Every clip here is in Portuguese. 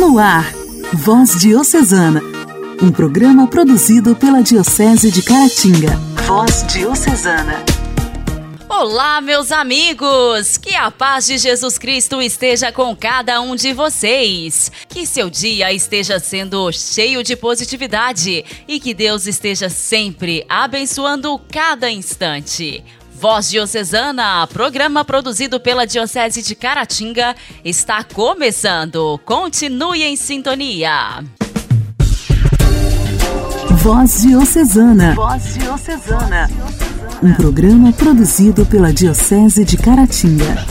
No ar, Voz Diocesana, um programa produzido pela Diocese de Caratinga. Voz Diocesana. Olá, meus amigos! Que a paz de Jesus Cristo esteja com cada um de vocês. Que seu dia esteja sendo cheio de positividade e que Deus esteja sempre abençoando cada instante. Voz Diocesana, programa produzido pela Diocese de Caratinga, está começando. Continue em sintonia. Voz Diocesana. Voz Diocesana. Um programa produzido pela Diocese de Caratinga.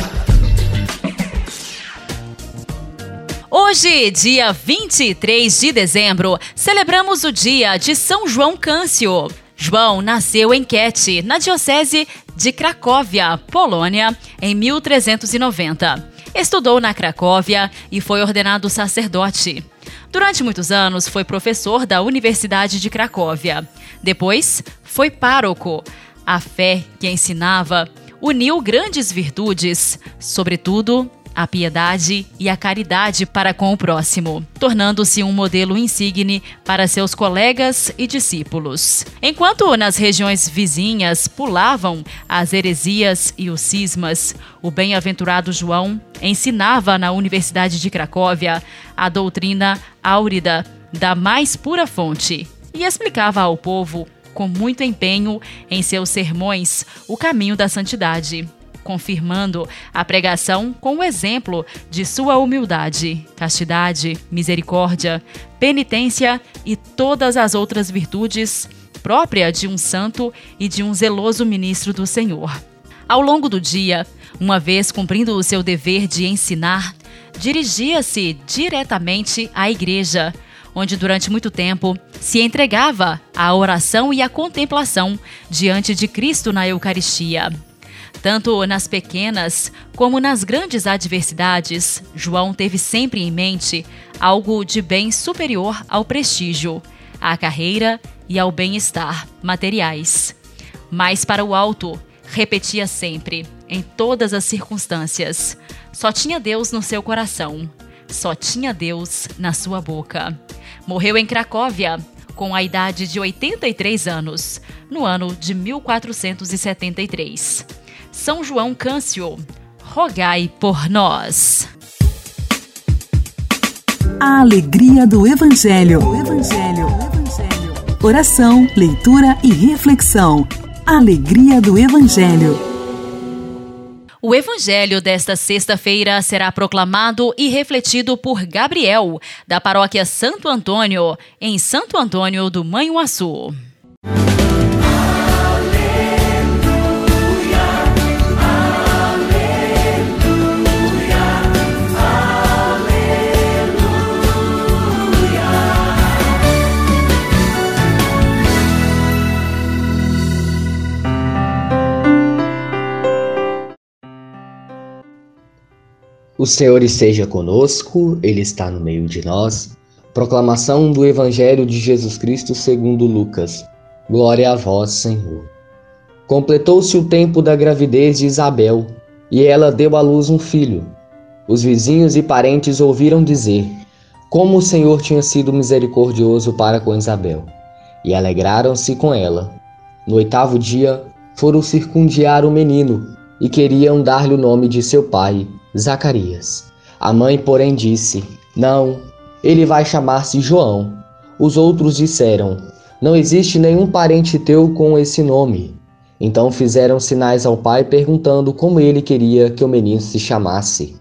Hoje, dia 23 de dezembro, celebramos o dia de São João Câncio. João nasceu em Kiev, na Diocese de Cracóvia, Polônia, em 1390. Estudou na Cracóvia e foi ordenado sacerdote. Durante muitos anos foi professor da Universidade de Cracóvia. Depois foi pároco. A fé que ensinava uniu grandes virtudes, sobretudo a piedade e a caridade para com o próximo, tornando-se um modelo insigne para seus colegas e discípulos. Enquanto nas regiões vizinhas pulavam as heresias e os cismas, o bem-aventurado João ensinava na Universidade de Cracóvia a doutrina áurida da mais pura fonte e explicava ao povo com muito empenho em seus sermões o caminho da santidade confirmando a pregação com o exemplo de sua humildade, castidade, misericórdia, penitência e todas as outras virtudes própria de um santo e de um zeloso ministro do Senhor. Ao longo do dia, uma vez cumprindo o seu dever de ensinar, dirigia-se diretamente à igreja, onde durante muito tempo se entregava à oração e à contemplação diante de Cristo na Eucaristia. Tanto nas pequenas como nas grandes adversidades, João teve sempre em mente algo de bem superior ao prestígio, à carreira e ao bem-estar materiais. Mas para o alto, repetia sempre, em todas as circunstâncias: só tinha Deus no seu coração, só tinha Deus na sua boca. Morreu em Cracóvia, com a idade de 83 anos, no ano de 1473. São João Câncio, rogai por nós. A alegria do Evangelho. O Evangelho. O Evangelho. Oração, leitura e reflexão. Alegria do Evangelho. O evangelho desta sexta-feira será proclamado e refletido por Gabriel, da paróquia Santo Antônio, em Santo Antônio do Manhuaçu. O Senhor esteja conosco, Ele está no meio de nós. Proclamação do Evangelho de Jesus Cristo segundo Lucas. Glória a vós, Senhor. Completou-se o tempo da gravidez de Isabel, e ela deu à luz um filho. Os vizinhos e parentes ouviram dizer como o Senhor tinha sido misericordioso para com Isabel, e alegraram-se com ela. No oitavo dia, foram circundiar o menino e queriam dar-lhe o nome de seu pai, Zacarias. A mãe, porém, disse: Não, ele vai chamar-se João. Os outros disseram: Não existe nenhum parente teu com esse nome. Então fizeram sinais ao pai, perguntando como ele queria que o menino se chamasse.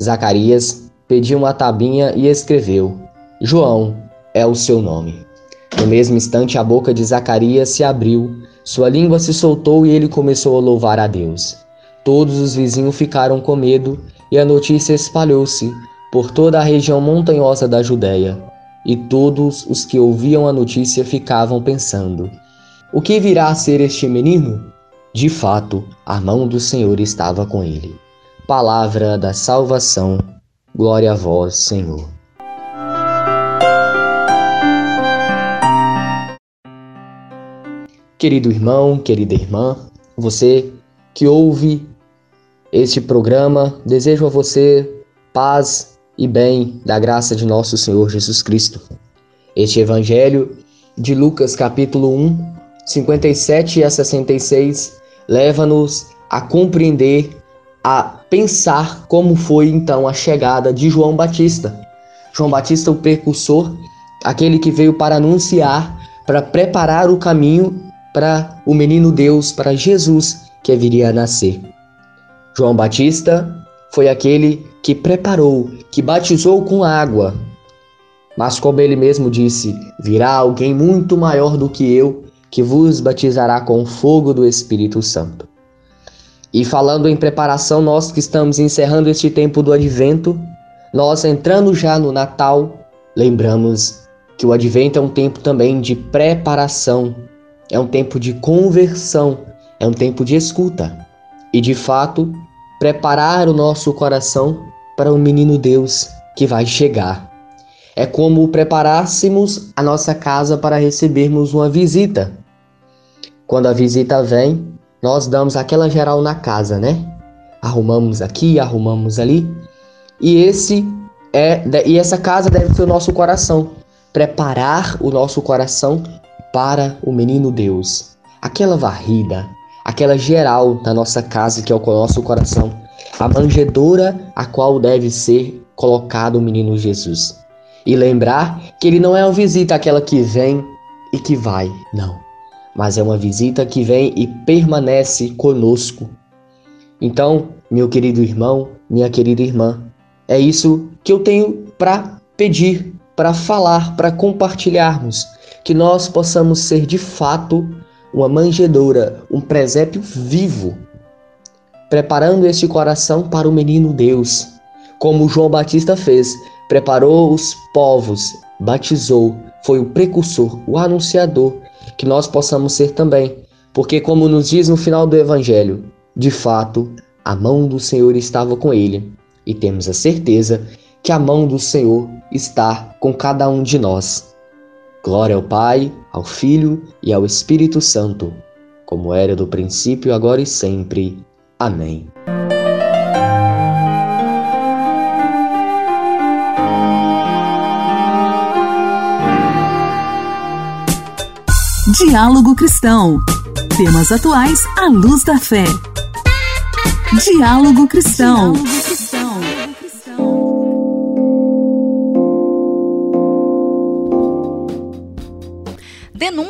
Zacarias pediu uma tabinha e escreveu: João é o seu nome. No mesmo instante, a boca de Zacarias se abriu, sua língua se soltou e ele começou a louvar a Deus. Todos os vizinhos ficaram com medo e a notícia espalhou-se por toda a região montanhosa da Judéia. E todos os que ouviam a notícia ficavam pensando: O que virá a ser este menino? De fato, a mão do Senhor estava com ele. Palavra da salvação. Glória a vós, Senhor. Querido irmão, querida irmã, você que ouve este programa. Desejo a você paz e bem da graça de nosso Senhor Jesus Cristo. Este Evangelho de Lucas, capítulo 1, 57 a 66, leva-nos a compreender, a pensar como foi então a chegada de João Batista. João Batista, o precursor, aquele que veio para anunciar, para preparar o caminho para o menino Deus, para Jesus que viria a nascer. João Batista foi aquele que preparou, que batizou com água. Mas, como ele mesmo disse, virá alguém muito maior do que eu, que vos batizará com o fogo do Espírito Santo. E falando em preparação, nós que estamos encerrando este tempo do advento, nós entrando já no Natal, lembramos que o advento é um tempo também de preparação, é um tempo de conversão, é um tempo de escuta. E de fato, preparar o nosso coração para o menino Deus que vai chegar. É como preparássemos a nossa casa para recebermos uma visita. Quando a visita vem, nós damos aquela geral na casa, né? Arrumamos aqui, arrumamos ali. E esse é e essa casa deve ser o nosso coração, preparar o nosso coração para o menino Deus. Aquela varrida, aquela geral da nossa casa que é o nosso coração, a manjedoura a qual deve ser colocado o menino Jesus. E lembrar que ele não é uma visita aquela que vem e que vai, não, mas é uma visita que vem e permanece conosco. Então, meu querido irmão, minha querida irmã, é isso que eu tenho para pedir, para falar, para compartilharmos, que nós possamos ser de fato uma manjedoura, um presépio vivo, preparando este coração para o menino Deus, como João Batista fez, preparou os povos, batizou, foi o precursor, o anunciador, que nós possamos ser também, porque, como nos diz no final do Evangelho, de fato, a mão do Senhor estava com ele, e temos a certeza que a mão do Senhor está com cada um de nós. Glória ao Pai, ao Filho e ao Espírito Santo, como era do princípio, agora e sempre. Amém. Diálogo Cristão. Temas atuais à luz da fé. Diálogo Cristão. Diálogo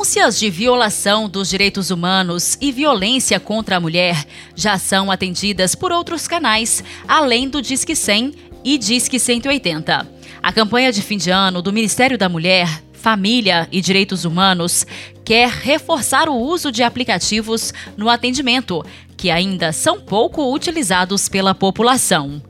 Denúncias de violação dos direitos humanos e violência contra a mulher já são atendidas por outros canais, além do Disque 100 e Disque 180. A campanha de fim de ano do Ministério da Mulher, Família e Direitos Humanos quer reforçar o uso de aplicativos no atendimento, que ainda são pouco utilizados pela população.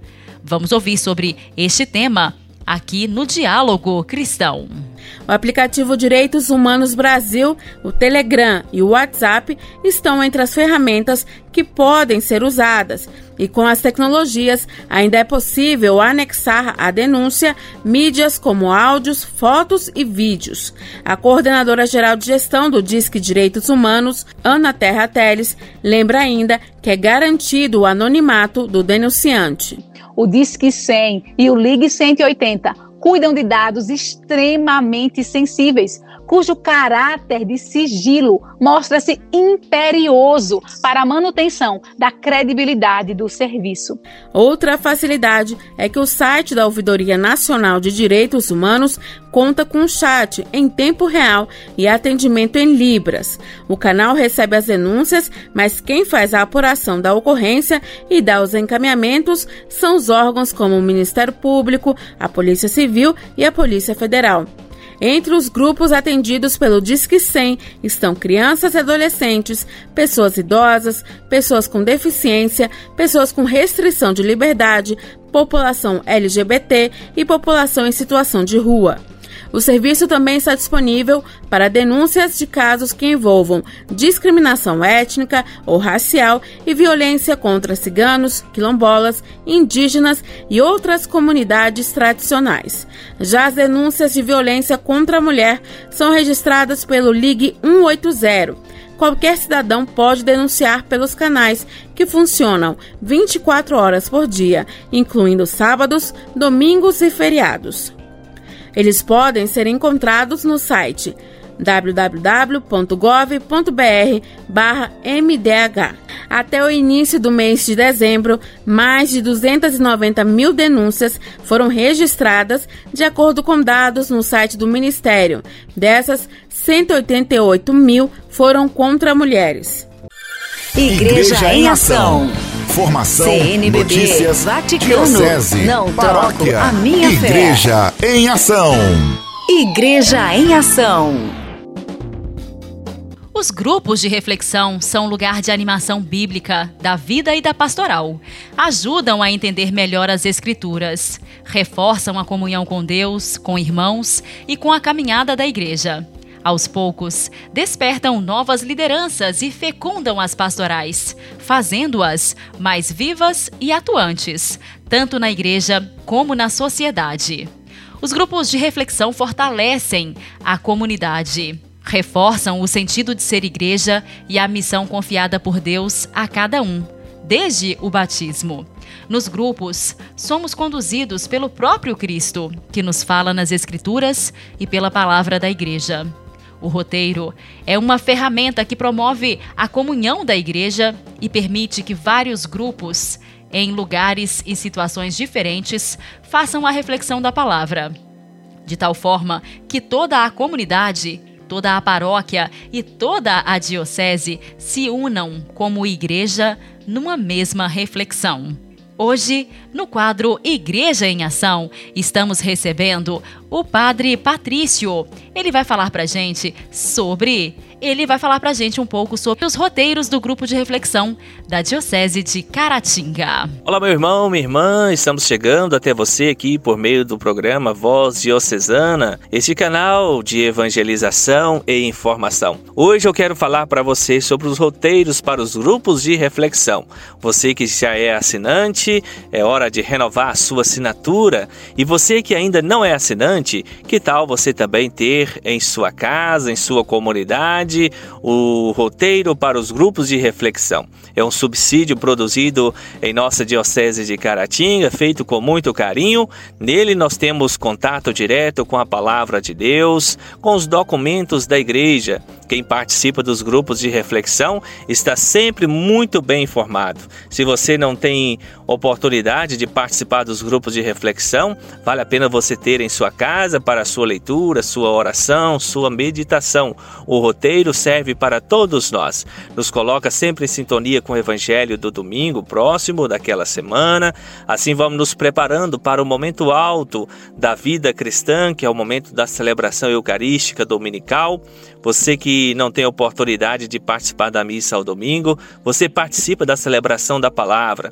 Vamos ouvir sobre este tema aqui no Diálogo Cristão. O aplicativo Direitos Humanos Brasil, o Telegram e o WhatsApp estão entre as ferramentas que podem ser usadas. E com as tecnologias, ainda é possível anexar à denúncia mídias como áudios, fotos e vídeos. A coordenadora geral de gestão do Disque Direitos Humanos, Ana Terra Teles, lembra ainda que é garantido o anonimato do denunciante. O Disque 100 e o Ligue 180 cuidam de dados extremamente sensíveis, cujo caráter de sigilo mostra-se imperioso para a manutenção da credibilidade do serviço. Outra facilidade é que o site da Ouvidoria Nacional de Direitos Humanos conta com chat em tempo real e atendimento em Libras. O canal recebe as denúncias, mas quem faz a apuração da ocorrência e dá os encaminhamentos são os órgãos como o Ministério Público, a Polícia Civil e a Polícia Federal. Entre os grupos atendidos pelo Disque 100 estão crianças e adolescentes, pessoas idosas, pessoas com deficiência, pessoas com restrição de liberdade, população LGBT e população em situação de rua. O serviço também está disponível para denúncias de casos que envolvam discriminação étnica ou racial e violência contra ciganos, quilombolas, indígenas e outras comunidades tradicionais. Já as denúncias de violência contra a mulher são registradas pelo Ligue 180 qualquer cidadão pode denunciar pelos canais que funcionam 24 horas por dia, incluindo sábados, domingos e feriados. Eles podem ser encontrados no site www.gov.br/mdh. Até o início do mês de dezembro, mais de 290 mil denúncias foram registradas, de acordo com dados no site do Ministério. Dessas, 188 mil foram contra mulheres. Igreja, Igreja em Ação. Formação, CNBB, notícias, Vaticano, diocese, não paróquia, troco a minha Igreja fé. em Ação. Igreja em Ação. Os grupos de reflexão são lugar de animação bíblica, da vida e da pastoral. Ajudam a entender melhor as Escrituras, reforçam a comunhão com Deus, com irmãos e com a caminhada da igreja. Aos poucos, despertam novas lideranças e fecundam as pastorais, fazendo-as mais vivas e atuantes, tanto na igreja como na sociedade. Os grupos de reflexão fortalecem a comunidade reforçam o sentido de ser igreja e a missão confiada por Deus a cada um, desde o batismo. Nos grupos, somos conduzidos pelo próprio Cristo, que nos fala nas Escrituras e pela palavra da igreja. O roteiro é uma ferramenta que promove a comunhão da igreja e permite que vários grupos, em lugares e situações diferentes, façam a reflexão da palavra. De tal forma que toda a comunidade toda a paróquia e toda a diocese se unam como igreja numa mesma reflexão. Hoje, no quadro Igreja em Ação, estamos recebendo o Padre Patrício. Ele vai falar para gente sobre ele vai falar para a gente um pouco sobre os roteiros do grupo de reflexão da Diocese de Caratinga. Olá, meu irmão, minha irmã, estamos chegando até você aqui por meio do programa Voz Diocesana, este canal de evangelização e informação. Hoje eu quero falar para você sobre os roteiros para os grupos de reflexão. Você que já é assinante, é hora de renovar a sua assinatura. E você que ainda não é assinante, que tal você também ter em sua casa, em sua comunidade? O roteiro para os grupos de reflexão. É um subsídio produzido em nossa Diocese de Caratinga, feito com muito carinho. Nele nós temos contato direto com a palavra de Deus, com os documentos da igreja. Quem participa dos grupos de reflexão está sempre muito bem informado. Se você não tem oportunidade de participar dos grupos de reflexão, vale a pena você ter em sua casa para sua leitura, sua oração, sua meditação. O roteiro serve para todos nós. Nos coloca sempre em sintonia com o evangelho do domingo próximo daquela semana. Assim vamos nos preparando para o momento alto da vida cristã, que é o momento da celebração eucarística dominical. Você que não tem oportunidade de participar da missa ao domingo, você participa da celebração da palavra.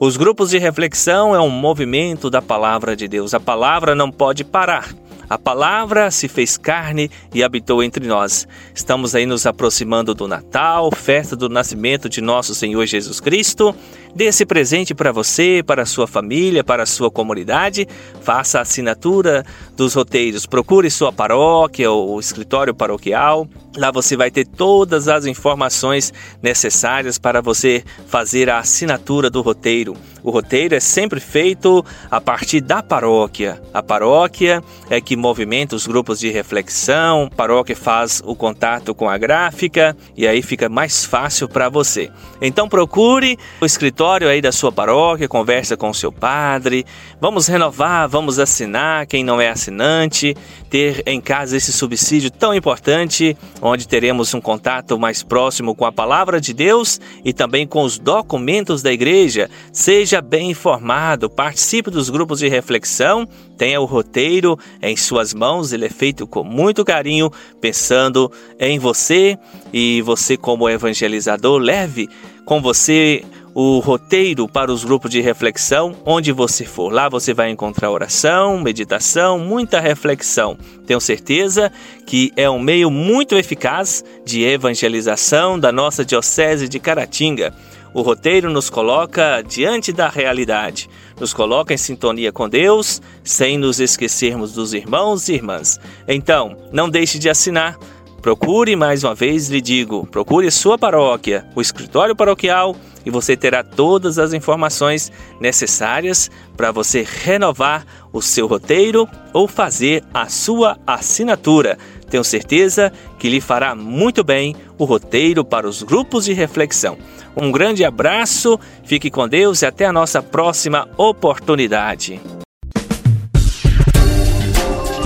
Os grupos de reflexão é um movimento da palavra de Deus. A palavra não pode parar. A palavra se fez carne e habitou entre nós. Estamos aí nos aproximando do Natal, festa do nascimento de nosso Senhor Jesus Cristo. Dê esse presente para você, para a sua família, para a sua comunidade. Faça a assinatura dos roteiros. Procure sua paróquia ou escritório paroquial. Lá você vai ter todas as informações necessárias para você fazer a assinatura do roteiro. O roteiro é sempre feito a partir da paróquia. A paróquia é que movimenta os grupos de reflexão, paróquia faz o contato com a gráfica e aí fica mais fácil para você. Então procure o escritório escritório aí da sua paróquia, conversa com o seu padre. Vamos renovar, vamos assinar, quem não é assinante, ter em casa esse subsídio tão importante, onde teremos um contato mais próximo com a palavra de Deus e também com os documentos da igreja. Seja bem informado, participe dos grupos de reflexão, tenha o roteiro em suas mãos, ele é feito com muito carinho, pensando em você e você como evangelizador leve com você o roteiro para os grupos de reflexão, onde você for. Lá você vai encontrar oração, meditação, muita reflexão. Tenho certeza que é um meio muito eficaz de evangelização da nossa Diocese de Caratinga. O roteiro nos coloca diante da realidade, nos coloca em sintonia com Deus, sem nos esquecermos dos irmãos e irmãs. Então, não deixe de assinar Procure, mais uma vez lhe digo, procure sua paróquia, o escritório paroquial e você terá todas as informações necessárias para você renovar o seu roteiro ou fazer a sua assinatura. Tenho certeza que lhe fará muito bem o roteiro para os grupos de reflexão. Um grande abraço, fique com Deus e até a nossa próxima oportunidade.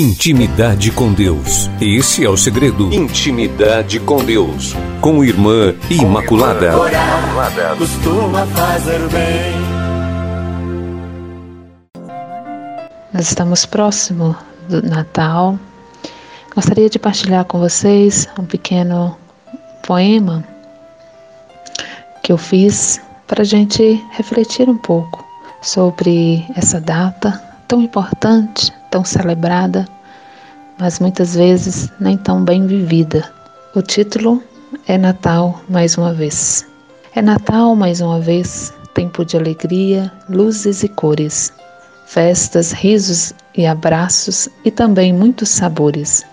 Intimidade com Deus. Esse é o segredo. Intimidade com Deus. Com Irmã Imaculada. Orar costuma fazer bem. Nós estamos próximo do Natal. Gostaria de partilhar com vocês um pequeno poema que eu fiz para a gente refletir um pouco sobre essa data tão importante tão celebrada, mas muitas vezes nem tão bem vivida. O título é Natal mais uma vez. É Natal mais uma vez, tempo de alegria, luzes e cores, festas, risos e abraços e também muitos sabores.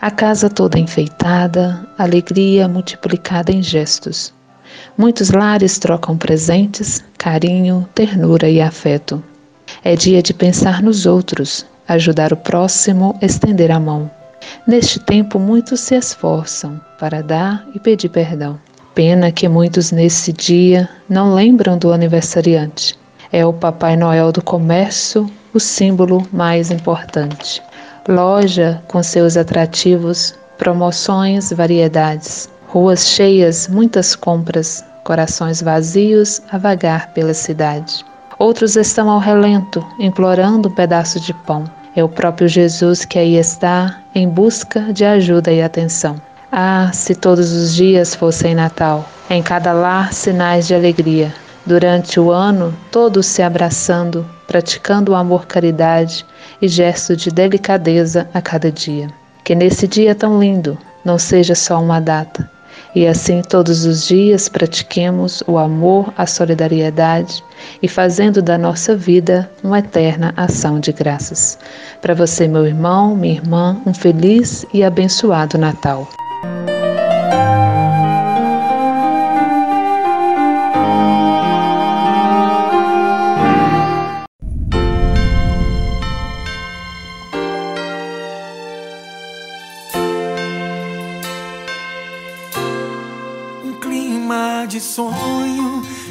A casa toda enfeitada, alegria multiplicada em gestos. Muitos lares trocam presentes, carinho, ternura e afeto. É dia de pensar nos outros, ajudar o próximo, estender a mão. Neste tempo, muitos se esforçam para dar e pedir perdão. Pena que muitos nesse dia não lembram do aniversariante. É o Papai Noel do comércio o símbolo mais importante. Loja com seus atrativos, promoções, variedades. Ruas cheias, muitas compras, corações vazios a vagar pela cidade. Outros estão ao relento, implorando um pedaço de pão. É o próprio Jesus que aí está em busca de ajuda e atenção. Ah, se todos os dias fossem Natal, em cada lar sinais de alegria. Durante o ano, todos se abraçando, praticando o amor-caridade e gesto de delicadeza a cada dia. Que nesse dia tão lindo não seja só uma data, e assim todos os dias pratiquemos o amor, a solidariedade e fazendo da nossa vida uma eterna ação de graças. Para você, meu irmão, minha irmã, um feliz e abençoado Natal.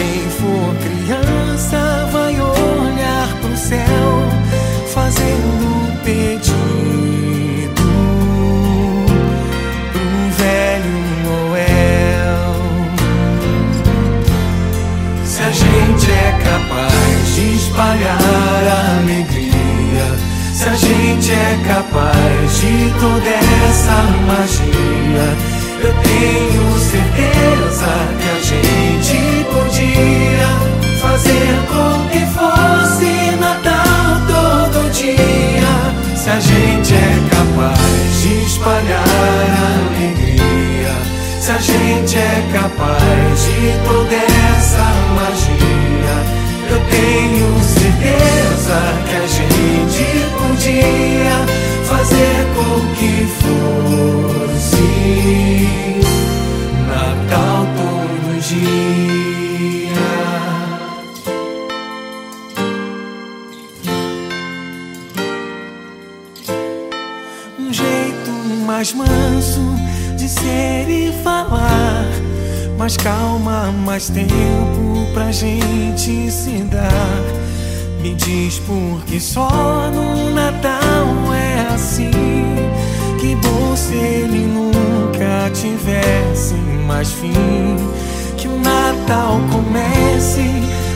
Quem for criança vai olhar pro céu, fazendo um pedido pro velho Noel. Se a gente é capaz de espalhar alegria, se a gente é capaz de toda essa magia. De toda essa magia, eu tenho certeza que a mais tempo pra gente se dar. Me diz por que só no Natal é assim. Que bom se ele nunca tivesse mais fim. Que o Natal comece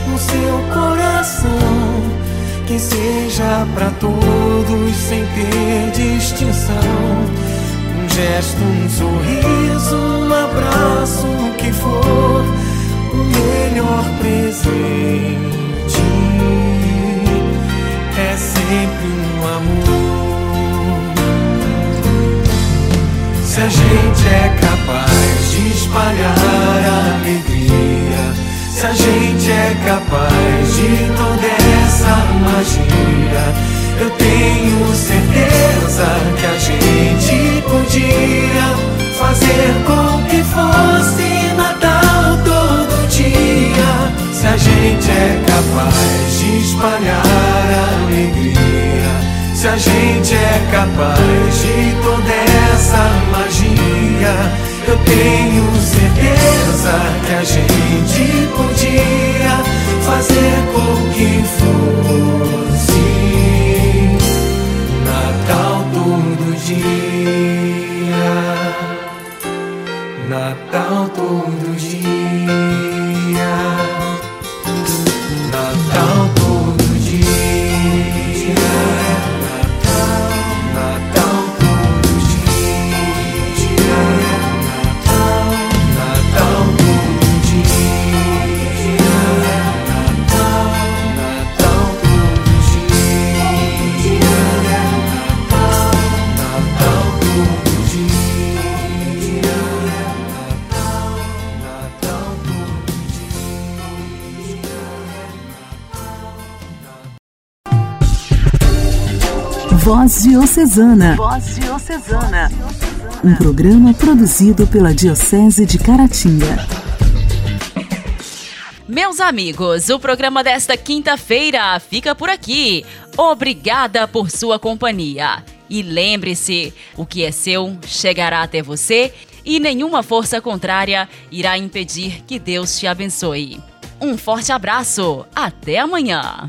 no seu coração. Que seja para todos sem ter distinção. Um gesto, um sorriso, um abraço, o que for, o melhor presente é sempre um amor. Se a gente é capaz de espalhar a alegria, se a gente é capaz de toda essa magia, eu tenho certeza que a gente podia fazer com que fosse eu Voz Diocesana. Voz Diocesana. Um programa produzido pela Diocese de Caratinga. Meus amigos, o programa desta quinta-feira fica por aqui. Obrigada por sua companhia. E lembre-se: o que é seu chegará até você e nenhuma força contrária irá impedir que Deus te abençoe. Um forte abraço. Até amanhã.